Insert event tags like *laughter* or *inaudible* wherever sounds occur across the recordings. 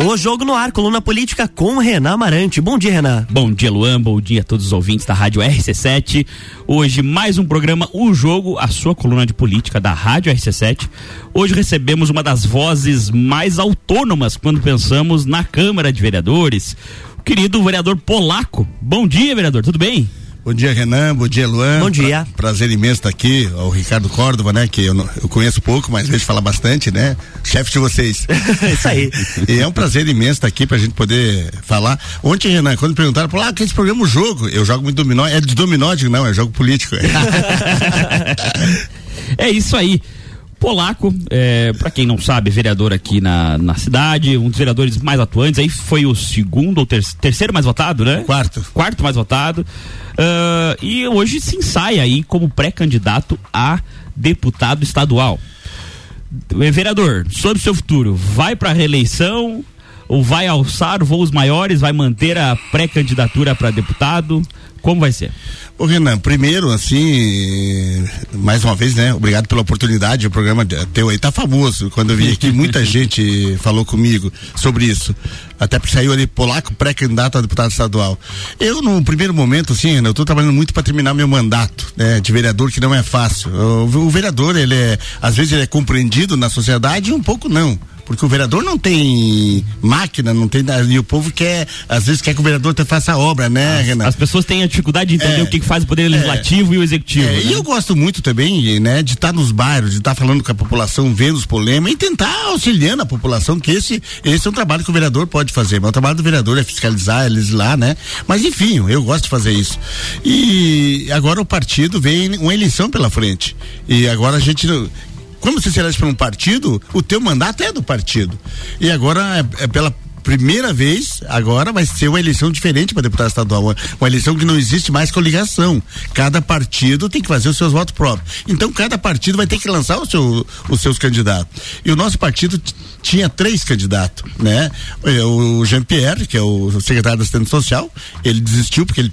O Jogo no Ar, coluna política com Renan Amarante. Bom dia, Renan. Bom dia, Luan. Bom dia a todos os ouvintes da Rádio RC7. Hoje, mais um programa O Jogo, a sua coluna de política da Rádio RC7. Hoje recebemos uma das vozes mais autônomas quando pensamos na Câmara de Vereadores, o querido vereador Polaco. Bom dia, vereador. Tudo bem? Bom dia, Renan. Bom dia, Luan. Bom dia. Pra, prazer imenso estar aqui. O Ricardo Córdova, né? Que eu, não, eu conheço pouco, mas vejo falar bastante, né? Chefe de vocês. *laughs* Isso aí. e é um prazer imenso estar aqui pra gente poder falar. Ontem, Renan, quando perguntaram, falou, ah, que esse programa é um jogo. Eu jogo muito dominó. É de dominó, digo, não, é jogo político. *laughs* *laughs* é isso aí. Polaco, é, para quem não sabe, vereador aqui na, na cidade, um dos vereadores mais atuantes, aí foi o segundo ou ter, terceiro mais votado, né? Quarto. Quarto mais votado. Uh, e hoje se ensaia aí como pré-candidato a deputado estadual. Vereador, sobre o seu futuro, vai para reeleição ou vai alçar voos maiores, vai manter a pré-candidatura para deputado? Como vai ser? Ô Renan, primeiro, assim, mais uma vez, né? Obrigado pela oportunidade. O programa teu aí tá famoso. Quando eu vi aqui, muita *laughs* gente falou comigo sobre isso. Até porque saiu ali polaco pré-candidato a deputado estadual. Eu, no primeiro momento, assim, Renan, eu tô trabalhando muito para terminar meu mandato, né? De vereador, que não é fácil. O, o vereador, ele é, às vezes ele é compreendido na sociedade e um pouco não porque o vereador não tem máquina, não tem. E o povo quer, às vezes, quer que o vereador faça a obra, né, as, Renan? As pessoas têm a dificuldade de entender é, o que, faz o poder legislativo é, e o executivo. É, né? E eu gosto muito também, né, de estar nos bairros, de estar falando com a população, vendo os problemas e tentar auxiliando a população, que esse, esse é um trabalho que o vereador pode fazer. Mas o trabalho do vereador é fiscalizar, é legislar, né? Mas enfim, eu gosto de fazer isso. E agora o partido vem uma eleição pela frente. E agora a gente como você se elege para um partido, o teu mandato é do partido. E agora é, é pela primeira vez, agora vai ser uma eleição diferente para deputado estadual, uma, uma, eleição que não existe mais coligação. Cada partido tem que fazer os seus votos próprios. Então cada partido vai ter que lançar o seu, os seus candidatos. E o nosso partido tinha três candidatos, né? O Jean Pierre, que é o secretário da Assistência Social, ele desistiu porque ele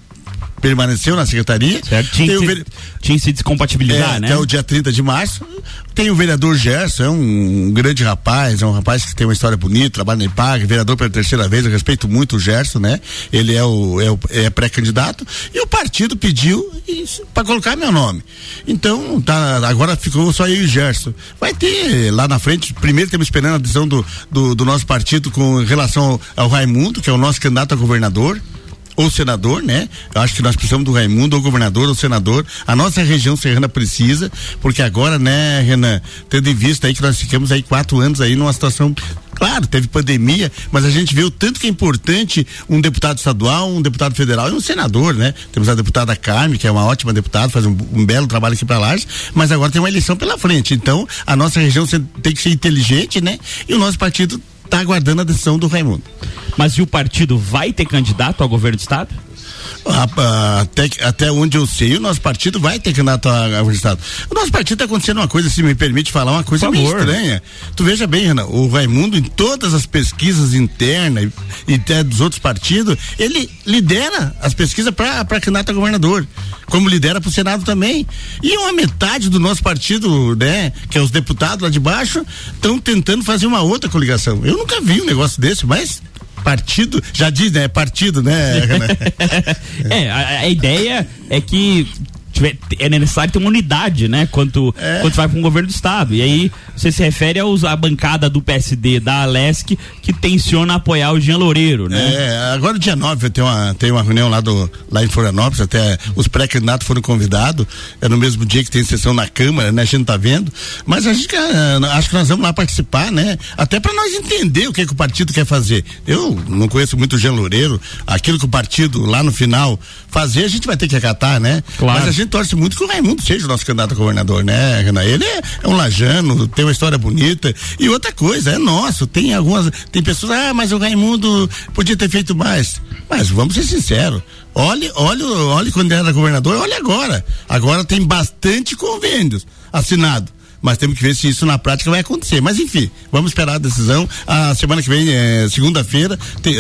permaneceu na secretaria. Certo. Tinha, se, vere... tinha se descompatibilizar, é, né? Até o dia 30 de março. Tem o vereador Gerson, é um, grande rapaz, é um rapaz que tem uma história bonita, trabalha na IPAG, vereador pela terceira vez, eu respeito muito o Gerson, né? Ele é o, é, o, é pré-candidato e o partido pediu para colocar meu nome. Então, tá, agora ficou só eu e o Gerson. Vai ter lá na frente, primeiro estamos esperando a decisão do, do, do nosso partido com relação ao, ao Raimundo, que é o nosso candidato a governador ou senador, né? Eu acho que nós precisamos do Raimundo, ou governador, ou senador. A nossa região serrana precisa, porque agora, né, Renan, tendo em vista aí que nós ficamos aí quatro anos aí numa situação Claro, teve pandemia, mas a gente o tanto que é importante um deputado estadual, um deputado federal e um senador, né? Temos a deputada Carme, que é uma ótima deputada, faz um, um belo trabalho aqui para Lages, mas agora tem uma eleição pela frente. Então, a nossa região tem que ser inteligente, né? E o nosso partido está aguardando a decisão do Raimundo. Mas e o partido vai ter candidato ao governo do estado? Até, até onde eu sei, o nosso partido vai ter candidato ao Estado. O nosso partido está acontecendo uma coisa, se me permite falar, uma coisa meio estranha. Tu veja bem, Renan, o Raimundo, em todas as pesquisas internas e, e até dos outros partidos, ele lidera as pesquisas para candidato a governador, como lidera para o Senado também. E uma metade do nosso partido, né, que é os deputados lá de baixo, estão tentando fazer uma outra coligação. Eu nunca vi um negócio desse, mas partido, já diz, né? Partido, né? *laughs* é, a, a ideia é que tiver, é necessário ter uma unidade, né? Quanto, é. quanto vai para um governo do estado. E aí você se refere aos, à bancada do PSD da Alesc que tenciona apoiar o Jean Loureiro, né? É, agora dia 9 tem uma, tem uma reunião lá, do, lá em Florianópolis, até os pré-candidatos foram convidados, é no mesmo dia que tem sessão na Câmara, né? A gente tá vendo, mas a gente uh, acho que nós vamos lá participar, né? Até para nós entender o que, é que o partido quer fazer. Eu não conheço muito o Jean Loureiro, aquilo que o partido lá no final fazer, a gente vai ter que acatar, né? Claro. Mas a gente gente torce muito que o Raimundo seja o nosso candidato a governador, né, Renan? Ele é, é, um lajano, tem uma história bonita. E outra coisa, é nosso. Tem algumas. Tem pessoas, ah, mas o Raimundo podia ter feito mais. Mas vamos ser sinceros. Olhe, olhe, olhe quando era governador, olhe agora. Agora tem bastante convênios assinados mas temos que ver se isso na prática vai acontecer. Mas enfim, vamos esperar a decisão. A semana que vem, é, segunda-feira,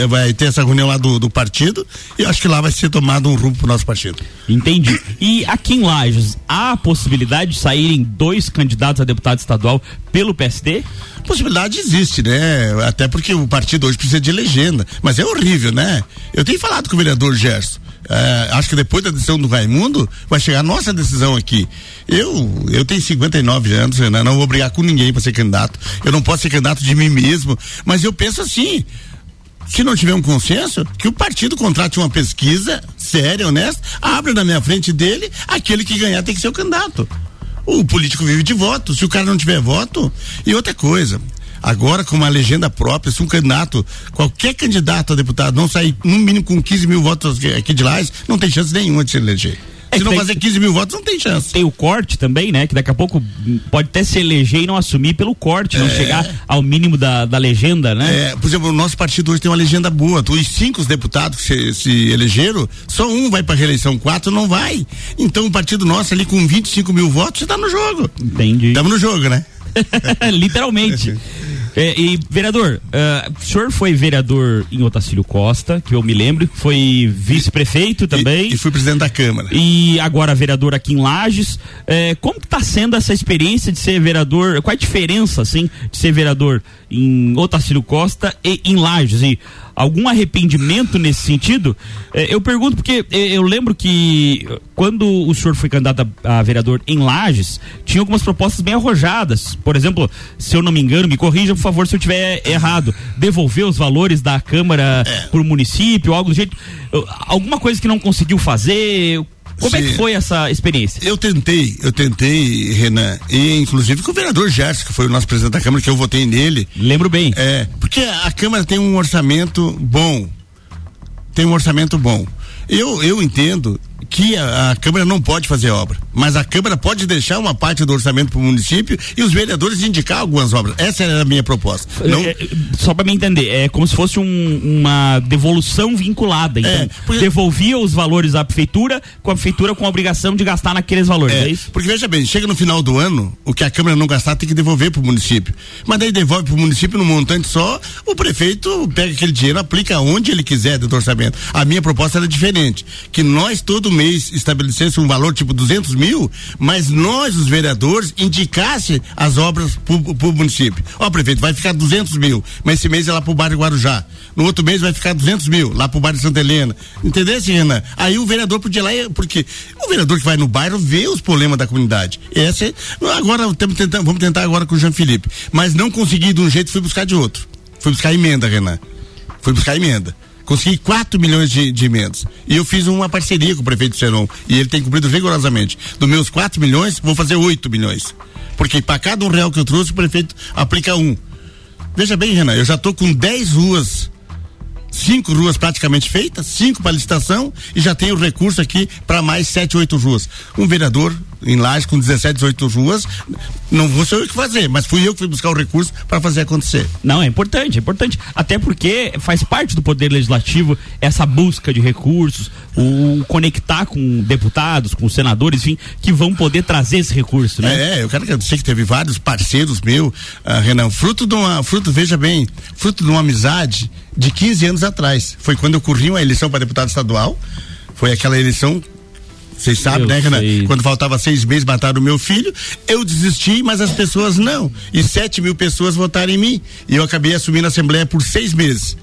vai ter essa reunião lá do, do partido e acho que lá vai ser tomado um rumo pro nosso partido. Entendi. E aqui em Lages, há a possibilidade de saírem dois candidatos a deputado estadual pelo PSD? Possibilidade existe, né? Até porque o partido hoje precisa de legenda. Mas é horrível, né? Eu tenho falado com o vereador Gerson. É, acho que depois da decisão do Raimundo, vai chegar a nossa decisão aqui. Eu, eu tenho 59 anos, né? não vou brigar com ninguém para ser candidato. Eu não posso ser candidato de mim mesmo, mas eu penso assim, se não tiver um consenso, que o partido contrate uma pesquisa séria, honesta, abra na minha frente dele, aquele que ganhar tem que ser o candidato. O político vive de voto. Se o cara não tiver voto, e outra coisa, agora com uma legenda própria, se um candidato, qualquer candidato a deputado não sair no mínimo com 15 mil votos aqui de lá, não tem chance nenhuma de se eleger. É se não fazer 15 mil votos, não tem chance. Tem o corte também, né? Que daqui a pouco pode até se eleger e não assumir pelo corte, é. não chegar ao mínimo da, da legenda, né? É, por exemplo, o nosso partido hoje tem uma legenda boa. Os cinco deputados que se, se elegeram, só um vai para reeleição, quatro não vai. Então o partido nosso ali com 25 mil votos está no jogo. Entendi. Estamos no jogo, né? *laughs* Literalmente. *laughs* É, e, vereador, uh, o senhor foi vereador em Otacílio Costa, que eu me lembro, foi vice-prefeito também. E, e, fui presidente da Câmara. E agora vereador aqui em Lages. É, como está sendo essa experiência de ser vereador? Qual a diferença, assim, de ser vereador em Otacílio Costa e em Lages? E algum arrependimento nesse sentido? É, eu pergunto porque é, eu lembro que quando o senhor foi candidato a, vereador em Lages, tinha algumas propostas bem arrojadas. Por exemplo, se eu não me engano, me corrija, por favor, se eu tiver errado, devolver os valores da Câmara é. para o município, algo do jeito. Alguma coisa que não conseguiu fazer? Como Sim. é que foi essa experiência? Eu tentei, eu tentei, Renan, e inclusive com o vereador Gerson, que foi o nosso presidente da Câmara, que eu votei nele. Lembro bem. É, porque a Câmara tem um orçamento bom. Tem um orçamento bom. Eu, eu entendo que a, a, Câmara não pode fazer obra, mas a Câmara pode deixar uma parte do orçamento para o município e os vereadores indicar algumas obras. Essa era a minha proposta. Não... É, é só para me entender, é como se fosse um, uma devolução vinculada. Então, é, porque... devolvia os valores à prefeitura, com a prefeitura com a obrigação de gastar naqueles valores, é, é isso? Porque veja bem, chega no final do ano, o que a Câmara não gastar tem que devolver para o município. Mas daí devolve para o município num montante só, o prefeito pega aquele dinheiro, aplica onde ele quiser do orçamento. A minha proposta era diferente, que nós todo mês estabelecesse um valor tipo 200 mil, mas nós, os vereadores, indicasse as obras para o município. Ó, prefeito, vai ficar 200 mil, mas esse mês é lá para o bairro Guarujá. No outro mês vai ficar 200 mil, lá para o bairro Santa Helena. Entendeu, Renan? Aí o vereador podia ir lá, porque o vereador que vai no bairro vê os problemas da comunidade. Esse, agora tentando, vamos tentar agora com o Jean Felipe. Mas não consegui de um jeito, fui buscar de outro. Fui buscar emenda, Renan. Fui buscar emenda consegui 4 milhões de, de emendas. E eu fiz uma parceria com o prefeito Seron. E ele tem cumprido rigorosamente. Dos meus 4 milhões, vou fazer 8 milhões. Porque para cada um real que eu trouxe, o prefeito aplica um. Veja bem, Renan, eu já estou com 10 ruas cinco ruas praticamente feitas, cinco para licitação e já tenho recurso aqui para mais sete, oito ruas. Um vereador em Lages com 17, 18 ruas, não vou ser eu que fazer, mas fui eu que fui buscar o recurso para fazer acontecer. Não, é importante, é importante. Até porque faz parte do poder legislativo essa busca de recursos, o conectar com deputados, com senadores, enfim, que vão poder trazer esse recurso, né? É, eu quero agradecer que teve vários parceiros meus, uh, Renan, fruto de uma, fruto, veja bem, fruto de uma amizade de 15 anos atrás. Foi quando ocorreu a eleição para deputado estadual. Foi aquela eleição vocês sabem, né, Renan? Quando faltava seis meses, mataram o meu filho. Eu desisti, mas as pessoas não. E sete mil pessoas votaram em mim. E eu acabei assumindo a Assembleia por seis meses.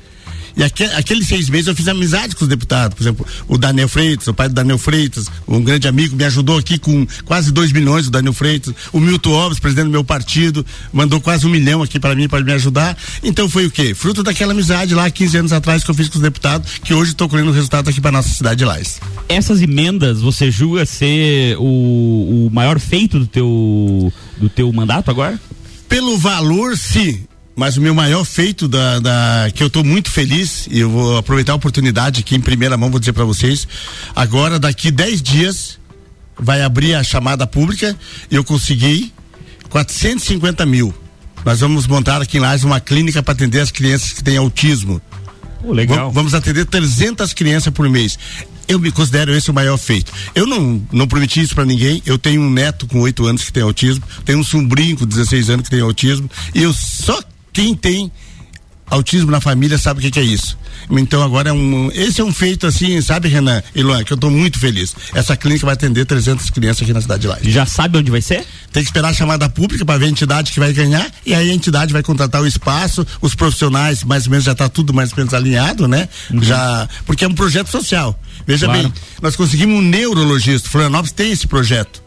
E aquele, aqueles seis meses eu fiz amizade com os deputados. Por exemplo, o Daniel Freitas, o pai do Daniel Freitas, um grande amigo, me ajudou aqui com quase dois milhões, o Daniel Freitas. O Milton Alves, presidente do meu partido, mandou quase um milhão aqui para mim, para me ajudar. Então foi o quê? Fruto daquela amizade lá 15 anos atrás que eu fiz com os deputados, que hoje estou colhendo o resultado aqui para nossa cidade de Lais. Essas emendas, você julga ser o, o maior feito do teu, do teu mandato agora? Pelo valor, sim mas o meu maior feito da, da que eu estou muito feliz e eu vou aproveitar a oportunidade aqui em primeira mão vou dizer para vocês agora daqui 10 dias vai abrir a chamada pública e eu consegui 450 mil nós vamos montar aqui em Lages uma clínica para atender as crianças que têm autismo oh, legal vamos atender 300 crianças por mês eu me considero esse o maior feito. Eu não, não prometi isso para ninguém. Eu tenho um neto com 8 anos que tem autismo, tenho um sobrinho com 16 anos que tem autismo, e eu só quem tem autismo na família sabe o que, que, é isso. Então agora é um, esse é um feito assim, sabe, Renan e Luan, que eu estou muito feliz. Essa clínica vai atender 300 crianças aqui na cidade de Laje. Já sabe onde vai ser? Tem que esperar a chamada pública para ver a entidade que vai ganhar e aí a entidade vai contratar o espaço, os profissionais, mais ou menos já está tudo mais ou menos alinhado, né? Uhum. Já, porque é um projeto social. Veja claro. bem, nós conseguimos um neurologista, Florianópolis tem esse projeto.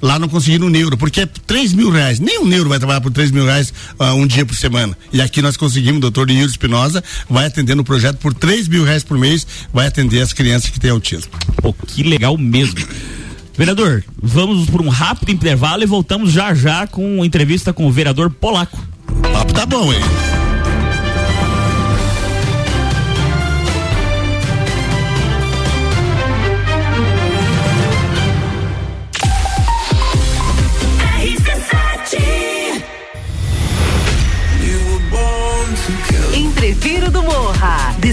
Lá não conseguiram um neuro, porque é 3 mil reais. Nem um neuro vai trabalhar por 3 mil reais uh, um dia por semana. E aqui nós conseguimos, o doutor Yuri Espinosa vai atender no projeto por 3 mil reais por mês, vai atender as crianças que têm autismo. Pô, que legal mesmo. Vereador, vamos por um rápido intervalo e voltamos já já com entrevista com o vereador Polaco. O papo tá bom, hein?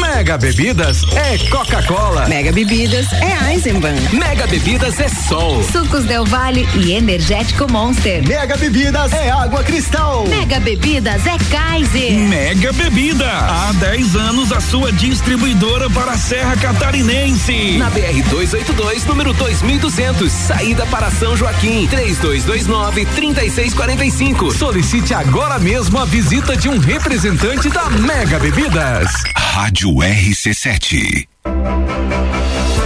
Mega Bebidas é Coca-Cola. Mega Bebidas é Eisenbahn. Mega Bebidas é Sol. Sucos Del Vale e Energético Monster. Mega Bebidas é Água Cristal. Mega Bebidas é Kaiser. Mega Bebida. Há 10 anos a sua distribuidora para a Serra Catarinense. Na BR 282, número 2200, saída para São Joaquim. 3229 3645. Solicite agora mesmo a visita de um representante da Mega Bebidas. Rádio RC7.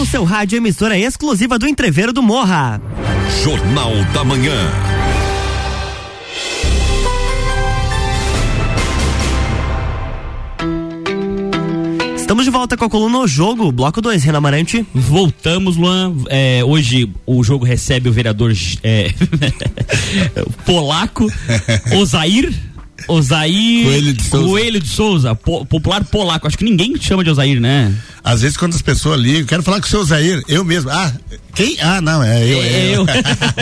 No seu rádio, emissora exclusiva do Entreveiro do Morra. Jornal da Manhã. Estamos de volta com a coluna O Jogo, bloco 2, Renan Amarante. Voltamos, Luan. É, hoje o jogo recebe o vereador é, *laughs* polaco, *laughs* Osair. *laughs* Osair Coelho de Souza, Coelho de Souza po, popular polaco. Acho que ninguém chama de Osair, né? Às vezes quando as pessoas ligam, quero falar com o seu Osair, eu mesmo. Ah, quem? Ah, não, é eu. É eu.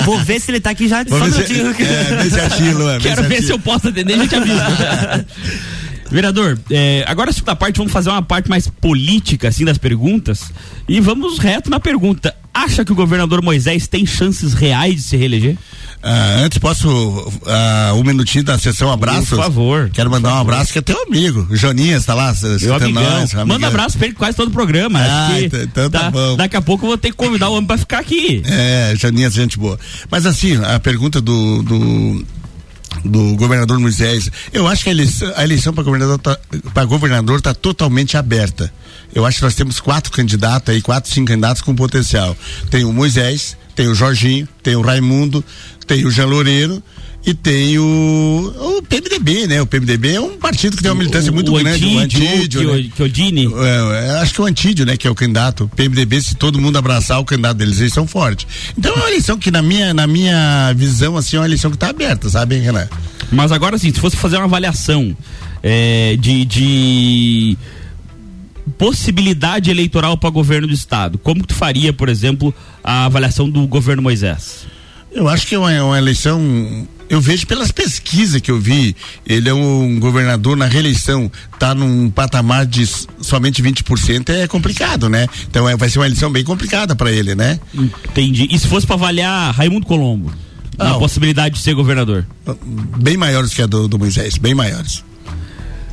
Vou ver se ele tá aqui já. Vou só ver se, vê é, *laughs* Quero ver se eu posso atender, a gente avisa. *laughs* Vereador, é, agora a segunda parte, vamos fazer uma parte mais política, assim, das perguntas. E vamos reto na pergunta. Acha que o governador Moisés tem chances reais de se reeleger? Ah, antes, posso ah, um minutinho da sessão abraços? Por favor. Quero mandar um abraço que é teu amigo. O Joninhas tá lá. Meu amigão. Nós, Manda abraço pra ele quase todo o programa. Ah, que então tá da- bom. Daqui a pouco eu vou ter que convidar o homem pra ficar aqui. É, Janinhas, gente boa. Mas assim, a pergunta do, do, do governador Moisés, eu acho que a eleição, eleição para governador tá, governador está totalmente aberta. Eu acho que nós temos quatro candidatos aí, quatro, cinco candidatos com potencial. Tem o Moisés, tem o Jorginho, tem o Raimundo, tem o Jean Loureiro e tem o, o PMDB, né? O PMDB é um partido que tem uma militância muito o grande, o Antídio, Antídio, que né? o- que o Dini. É, é, acho que o Antídio, né, que é o candidato. O PMDB, se todo mundo abraçar o candidato deles, eles são fortes. Então é uma eleição que, na minha, na minha visão, assim, é uma eleição que está aberta, sabe, Renan? Mas agora assim, se fosse fazer uma avaliação é, de, de possibilidade eleitoral para governo do estado, como que tu faria, por exemplo, a avaliação do governo Moisés? Eu acho que é uma, é uma eleição. Eu vejo pelas pesquisas que eu vi, ele é um governador na reeleição, tá num patamar de somente 20%, é complicado, né? Então é, vai ser uma eleição bem complicada para ele, né? Entendi. E se fosse para avaliar Raimundo Colombo? Ah, a possibilidade de ser governador? Bem maiores que a do, do Moisés, bem maiores.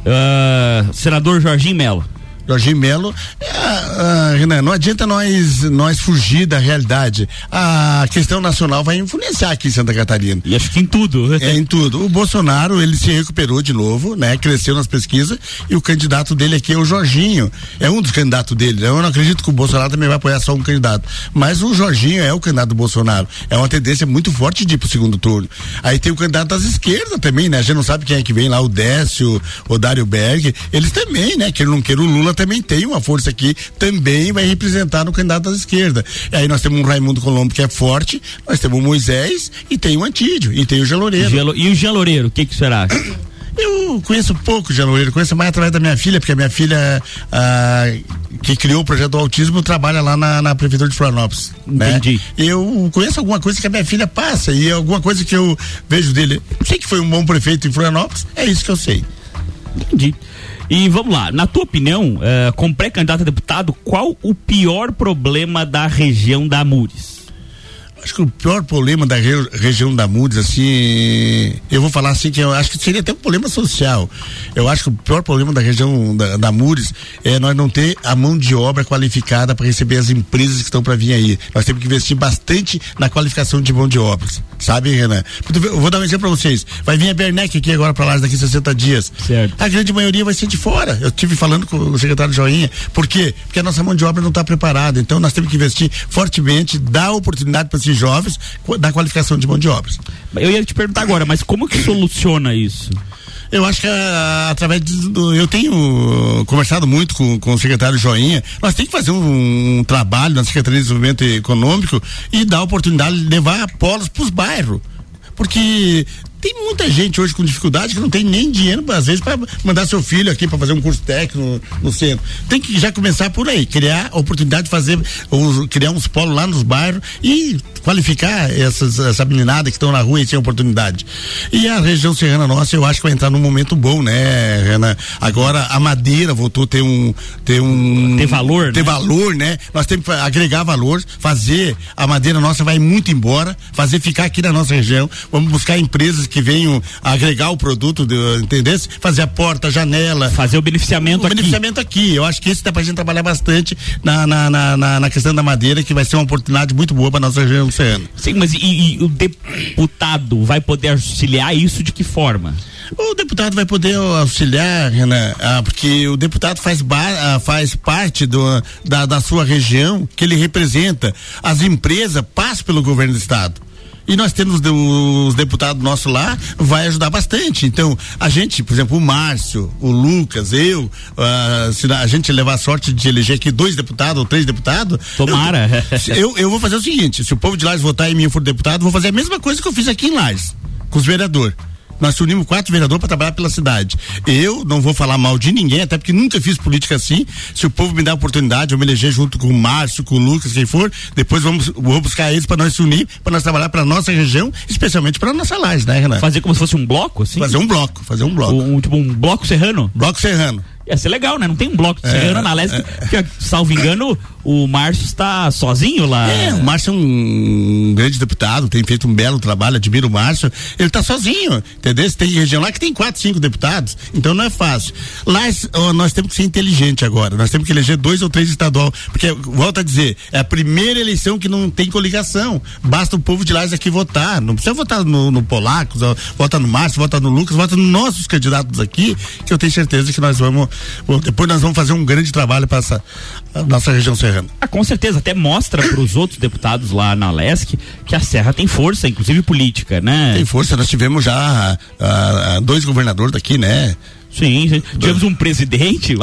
Ah, senador Jorginho Melo. Jorginho Melo, é, ah, Renan, não adianta nós, nós fugir da realidade. A questão nacional vai influenciar aqui em Santa Catarina. E acho que em tudo. É, em tudo. O Bolsonaro, ele se recuperou de novo, né? Cresceu nas pesquisas e o candidato dele aqui é o Jorginho. É um dos candidatos dele. né? Eu não acredito que o Bolsonaro também vai apoiar só um candidato. Mas o Jorginho é o candidato do Bolsonaro. É uma tendência muito forte de ir pro segundo turno. Aí tem o candidato das esquerdas também, né? A gente não sabe quem é que vem lá, o Décio, o Dário Berg. Eles também, né? Queira ou não queira, o Lula também tem uma força aqui, também vai representar no candidato da esquerda. E aí nós temos um Raimundo Colombo que é forte, nós temos o Moisés e tem o Antídio, e tem o Geloreiro. Gelo- E o Jean Loureiro, o que que será? *coughs* Eu conheço pouco Loureiro, conheço mais através da minha filha, porque a minha filha, ah, que criou o projeto do autismo, trabalha lá na, na prefeitura de Florianópolis. né? Entendi. Eu conheço alguma coisa que a minha filha passa e alguma coisa que eu vejo dele. Sei que foi um bom prefeito em Florianópolis, é isso que eu sei. Entendi. E vamos lá, na tua opinião, eh, como pré-candidato a deputado, qual o pior problema da região da Amures? Acho que o pior problema da re- região da Mudes, assim, eu vou falar assim que eu acho que seria até um problema social. Eu acho que o pior problema da região da, da Mudes é nós não ter a mão de obra qualificada para receber as empresas que estão para vir aí. Nós temos que investir bastante na qualificação de mão de obras, sabe, Renan? Eu vou dar um exemplo para vocês. Vai vir a Bernec aqui agora para lá daqui 60 dias. Certo. A grande maioria vai ser de fora. Eu tive falando com o secretário Joinha. Por quê? Porque a nossa mão de obra não está preparada. Então nós temos que investir fortemente, dar oportunidade para esses jovens da qualificação de mão de obras. Eu ia te perguntar agora, mas como que soluciona isso? Eu acho que ah, através de- do, eu tenho conversado muito com, com o secretário Joinha. Nós temos que fazer um, um trabalho na Secretaria de Desenvolvimento Econômico e dar oportunidade de levar polos para os bairros. Porque tem muita gente hoje com dificuldade que não tem nem dinheiro, às vezes, para mandar seu filho aqui para fazer um curso técnico no, no centro. Tem que já começar por aí, criar oportunidade de fazer, criar uns polos lá nos bairros e qualificar essas, essa meninada que estão na rua e sem oportunidade. E a região serrana nossa, eu acho que vai entrar num momento bom, né, Renan? Agora a madeira voltou a ter um. Ter, um, Ter valor, ter né? valor, né? Nós temos que agregar valor, fazer a madeira nossa vai muito embora, fazer ficar aqui na nossa região. Vamos buscar empresas que venham agregar o produto, entendeu? Fazer a porta, a janela. Fazer o beneficiamento o aqui. beneficiamento aqui. Eu acho que esse dá pra gente trabalhar bastante na, na, na, na- na questão da madeira, que vai ser uma oportunidade muito boa para nossa região oceana. Sim, mas e, e o deputado vai poder auxiliar isso de que forma? O deputado vai poder auxiliar, Renan, ah, porque o deputado faz, ba- ah, faz parte do, da, da sua região que ele representa. As empresas passam pelo governo do estado. E nós temos os deputados nossos lá, vai ajudar bastante. Então, a gente, por exemplo, o Márcio, o Lucas, eu, ah, se a gente levar a sorte de eleger aqui dois deputados ou três deputados. Tomara. Eu, eu, eu vou fazer o seguinte: se o povo de Lages votar em mim e for deputado, vou fazer a mesma coisa que eu fiz aqui em Lages, com os vereadores. Nós unimos quatro vereadores para trabalhar pela cidade. Eu não vou falar mal de ninguém, até porque nunca fiz política assim. Se o povo me dá a oportunidade, eu me eleger junto com o Márcio, com o Lucas, quem for, depois vamos vou buscar eles para nós se unir, para nós trabalhar para nossa região, especialmente para nossa laje, né, Renan? Fazer como se fosse um bloco, assim? Fazer um bloco, fazer um bloco. Um, tipo um bloco serrano? Bloco serrano. Ia ser legal, né? Não tem um bloco de É, serrano na leste, porque, salvo engano, o Márcio está sozinho lá. É, o Márcio é um grande deputado, tem feito um belo trabalho, admiro o Márcio. Ele tá sozinho, entendeu? Tem região lá que tem quatro, cinco deputados, então não é fácil. Lá ó, nós temos que ser inteligente agora, nós temos que eleger dois ou três estadual, porque, volta a dizer, é a primeira eleição que não tem coligação. Basta o povo de lá aqui votar, não precisa votar no, no Polacos, vota no Márcio, vota no Lucas, vota nos nossos candidatos aqui, que eu tenho certeza que nós vamos, bom, depois nós vamos fazer um grande trabalho para essa nossa região serrana. Ah, com certeza, até mostra para os *laughs* outros deputados lá na Lesc que a Serra tem força, inclusive política, né? Tem força, nós tivemos já ah, ah, dois governadores daqui, né? Sim, sim. tivemos um presidente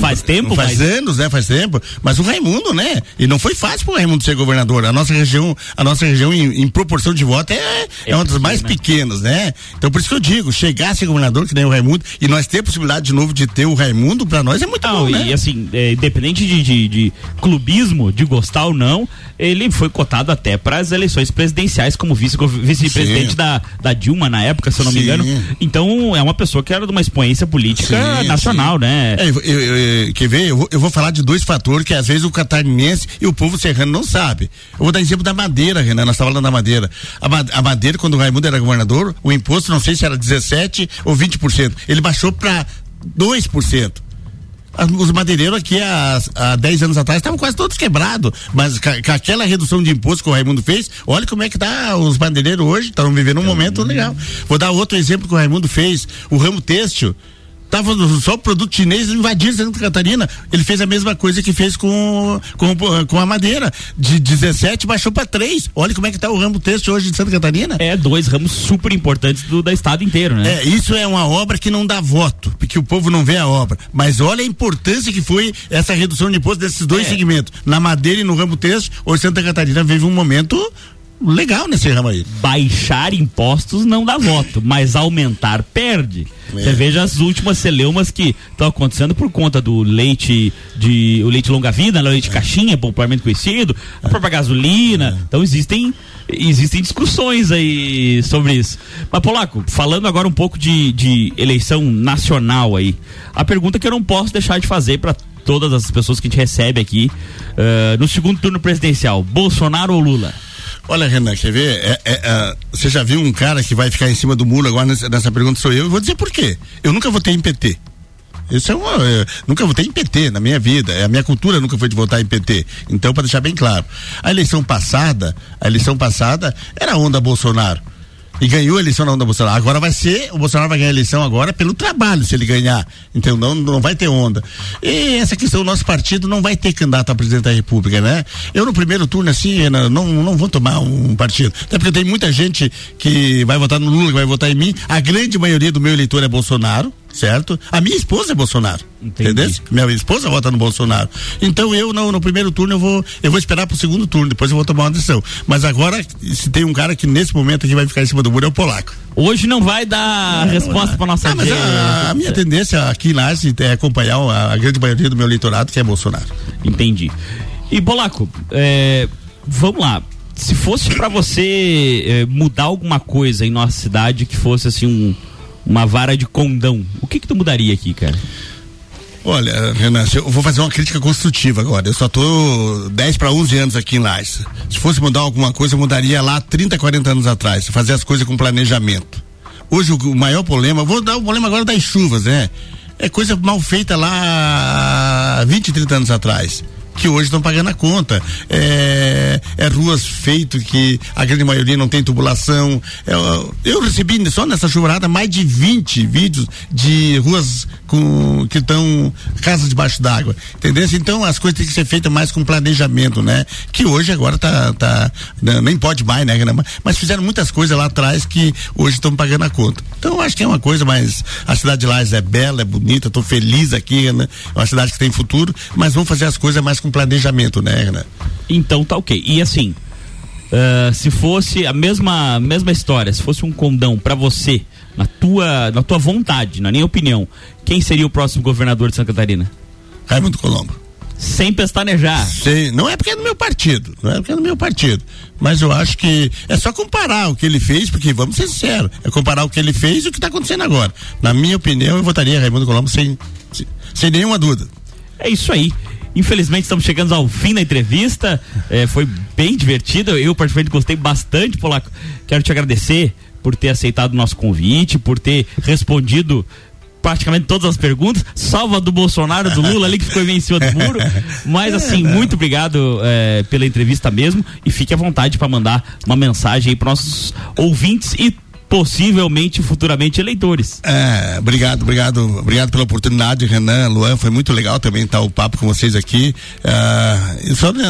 faz tempo, Faz mas anos, né? Faz tempo. Mas o Raimundo, né? E não foi fácil pro Raimundo ser governador. A nossa região, a nossa região em, em proporção de voto é, é, uma das mais pequenas, né? Então por isso que eu digo, chegar a ser governador que nem o Raimundo e nós ter a possibilidade de novo de ter o Raimundo, pra nós é muito Não, bom, né? e assim, é, independente de, de, de clubismo, de gostar ou não, ele foi cotado até para as eleições presidenciais como vice- vice-presidente Sim. da, da Dilma na época, se eu não me Sim. engano. Então é uma pessoa que era de uma expoência política Sim, nacional, sim. né? É, eu- eu- eu- quer ver? Eu vou, eu vou falar de dois fatores que às vezes o catarinense e o povo serrano não sabe. Eu vou dar exemplo da madeira, Renan, nós estávamos falando da madeira. A, a madeira, quando o Raimundo era governador, o imposto, não sei se era 17 ou 20%. Ele baixou para 2%. As- Os madeireiros aqui há, há 10 anos atrás estavam quase todos quebrados, mas com aquela redução de imposto que o Raimundo fez, olha como é que tá os madeireiros hoje, estão vivendo um momento legal. Vou dar outro exemplo que o Raimundo fez, o ramo têxtil, Tava só produto chinês invadir Santa Catarina. Ele fez a mesma coisa que fez com, com, com a madeira. De 17 baixou para 3. Olha como é que tá o ramo têxtil hoje de Santa Catarina. É dois ramos super importantes do da estado inteiro, né? É, isso é uma obra que não dá voto, porque o povo não vê a obra. Mas olha a importância que foi essa redução de imposto desses dois É. segmentos. Na madeira e no ramo têxtil, hoje Santa Catarina vive um momento legal nesse ramo aí. Baixar impostos não dá voto, mas aumentar perde. É. Você veja as últimas celeumas que estão acontecendo por conta do leite de o leite longa vida, né, o leite caixinha, popularmente conhecido, a própria gasolina. Então existem existem discussões aí sobre isso. Mas Polaco, falando agora um pouco de, de eleição nacional aí, a pergunta que eu não posso deixar de fazer para todas as pessoas que a gente recebe aqui eh, no segundo turno presidencial, Bolsonaro ou Lula? Olha, Renan, quer ver? É, é, é, você já viu um cara que vai ficar em cima do muro agora nessa, nessa pergunta sou eu? Eu vou dizer por quê. Eu nunca votei em PT. Isso é uma. é, nunca votei em PT na minha vida. É, A minha cultura nunca foi de votar em PT. Então, para deixar bem claro. A eleição passada, a eleição passada era onda Bolsonaro. E ganhou a eleição na onda Bolsonaro. Agora vai ser, o Bolsonaro vai ganhar a eleição agora pelo trabalho, se ele ganhar. Então não, não vai ter onda. E essa questão, o nosso partido não vai ter candidato a presidente da República, né? Eu no primeiro turno, assim, não, não vou tomar um partido. Até porque tem muita gente que vai votar no Lula, que vai votar em mim. A grande maioria do meu eleitor é Bolsonaro, certo? A minha esposa é Bolsonaro. Entendeu? Minha esposa vota no Bolsonaro. Então eu no, no primeiro turno eu vou eu vou esperar pro segundo turno, depois eu vou tomar uma decisão. Mas agora se tem um cara que nesse momento aqui vai ficar em cima do muro é o polaco. Hoje não vai dar resposta para nossa Ah, mas a, a minha tendência aqui lá é acompanhar a, a grande maioria do meu eleitorado que é Bolsonaro. Entendi. E Bolaco, é, vamos lá. Se fosse para você é, mudar alguma coisa em nossa cidade que fosse assim um, uma vara de condão, o que que tu mudaria aqui, cara? Olha, Renan, eu vou fazer uma crítica construtiva agora. Eu só tô 10 para 11 anos aqui em Lages. Se fosse mudar alguma coisa, eu mudaria lá 30, 40 anos atrás. Fazer as coisas com planejamento. Hoje o, maior problema, vou dar o problema agora das chuvas, né? É coisa mal feita lá há 20, 30 anos atrás. Que hoje estão pagando a conta. É, é ruas feitas que a grande maioria não tem tubulação. É, eu, eu recebi só nessa chuvarada mais de 20 vídeos de ruas com, que estão casas debaixo d'água. Entendeu? Então as coisas têm que ser feitas mais com planejamento, né? Que hoje agora tá. tá não, nem pode mais, né? Mas fizeram muitas coisas lá atrás que hoje estão pagando a conta. Então eu acho que é uma coisa, mas a cidade de Lages é bela, é bonita, estou feliz aqui, né? É uma cidade que tem futuro, mas vamos fazer as coisas mais com planejamento, né, Renan? Então tá ok. E assim, Uh, se fosse a mesma mesma história, se fosse um condão para você, na tua na tua vontade, na minha opinião, quem seria o próximo governador de Santa Catarina? Raimundo Colombo. Sem pestanejar. Sei, não é porque é do meu partido, não é porque é do meu partido. Mas eu acho que é só comparar o que ele fez, porque vamos ser sinceros, é comparar o que ele fez e o que está acontecendo agora. Na minha opinião, eu votaria Raimundo Colombo sem, sem nenhuma dúvida. É isso aí. Infelizmente estamos chegando ao fim da entrevista. É, foi bem divertido. Eu, particularmente, gostei bastante, Polaco. Quero te agradecer por ter aceitado o nosso convite, por ter respondido praticamente todas as perguntas, salva do Bolsonaro, do Lula ali que ficou em cima do muro. Mas assim, muito obrigado é, pela entrevista mesmo e fique à vontade para mandar uma mensagem aí para nossos ouvintes e possivelmente futuramente eleitores. É, obrigado, obrigado, obrigado pela oportunidade, Renan, Luan, foi muito legal também estar o papo com vocês aqui. Uh, só né,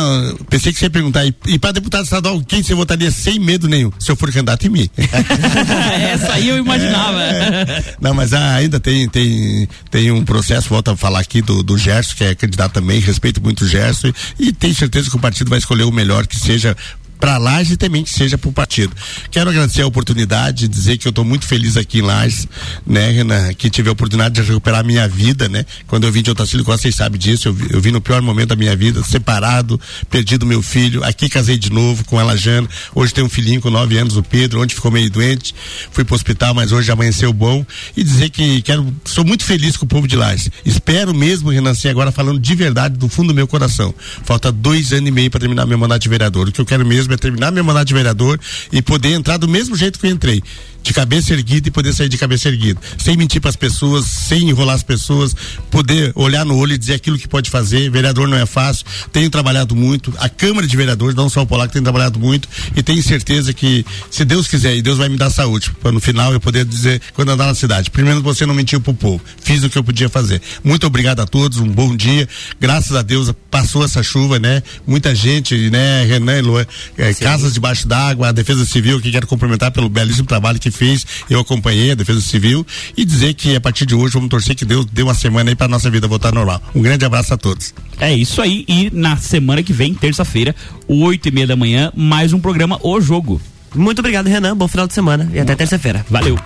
pensei que você ia perguntar, e, e para deputado estadual, quem você votaria sem medo nenhum, se eu for candidato em mim? *laughs* Essa aí eu imaginava. É, não, mas ah, ainda tem, tem, tem um processo, volta a falar aqui do, do Gerson, que é candidato também, respeito muito o Gerson, e, e tenho certeza que o partido vai escolher o melhor que seja para Lages e também que seja para o partido. Quero agradecer a oportunidade, dizer que eu estou muito feliz aqui em Lages, né, Renan, que tive a oportunidade de recuperar a minha vida, né? Quando eu vim de Otacílio Costa, vocês sabem disso, eu, vi, eu vim no pior momento da minha vida, separado, perdido meu filho, aqui casei de novo com ela Jana, hoje tenho um filhinho com nove anos, o Pedro, onde ficou meio doente, fui para o hospital, mas hoje amanheceu bom e dizer que quero, sou muito feliz com o povo de Lages. Espero mesmo, Renan, assim, agora falando de verdade, do fundo do meu coração. Falta dois anos e meio para terminar meu mandato de vereador. O que eu quero mesmo mesmo é terminar meu mandato de vereador e poder entrar do mesmo jeito que eu entrei de cabeça erguida e poder sair de cabeça erguida, sem mentir para as pessoas, sem enrolar as pessoas, poder olhar no olho e dizer aquilo que pode fazer. Vereador não é fácil, tenho trabalhado muito, a Câmara de Vereadores, não só o Polaco, tem trabalhado muito e tenho certeza que, se Deus quiser, e Deus vai me dar saúde, para no final eu poder dizer, quando andar na cidade, primeiro você não mentiu pro povo, fiz o que eu podia fazer. Muito obrigado a todos, um bom dia, graças a Deus passou essa chuva, né? Muita gente, né? Renan e Luan, é, casas debaixo d'água, a Defesa Civil, que quero cumprimentar pelo belíssimo trabalho que fez, eu acompanhei a Defesa Civil e dizer que a partir de hoje vamos torcer que Deus dê uma semana aí para nossa vida voltar normal. Um grande abraço a todos. É isso aí e na semana que vem, terça-feira, oito e meia da manhã, mais um programa O Jogo. Muito obrigado, Renan. Bom final de semana e até terça-feira. Valeu.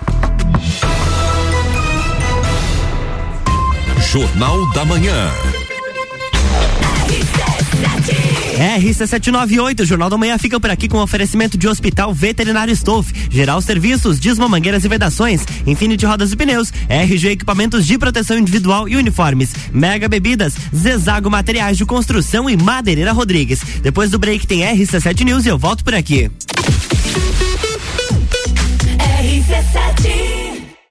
Jornal da Manhã. RC798, Jornal da Manhã fica por aqui com oferecimento de Hospital Veterinário Stoff, Geral Serviços, Dismamangueiras e Vedações, Infinity Rodas e Pneus, RG Equipamentos de Proteção Individual e Uniformes, Mega Bebidas, Zezago Materiais de Construção e Madeireira Rodrigues. Depois do break tem RC7 News e eu volto por aqui. RC7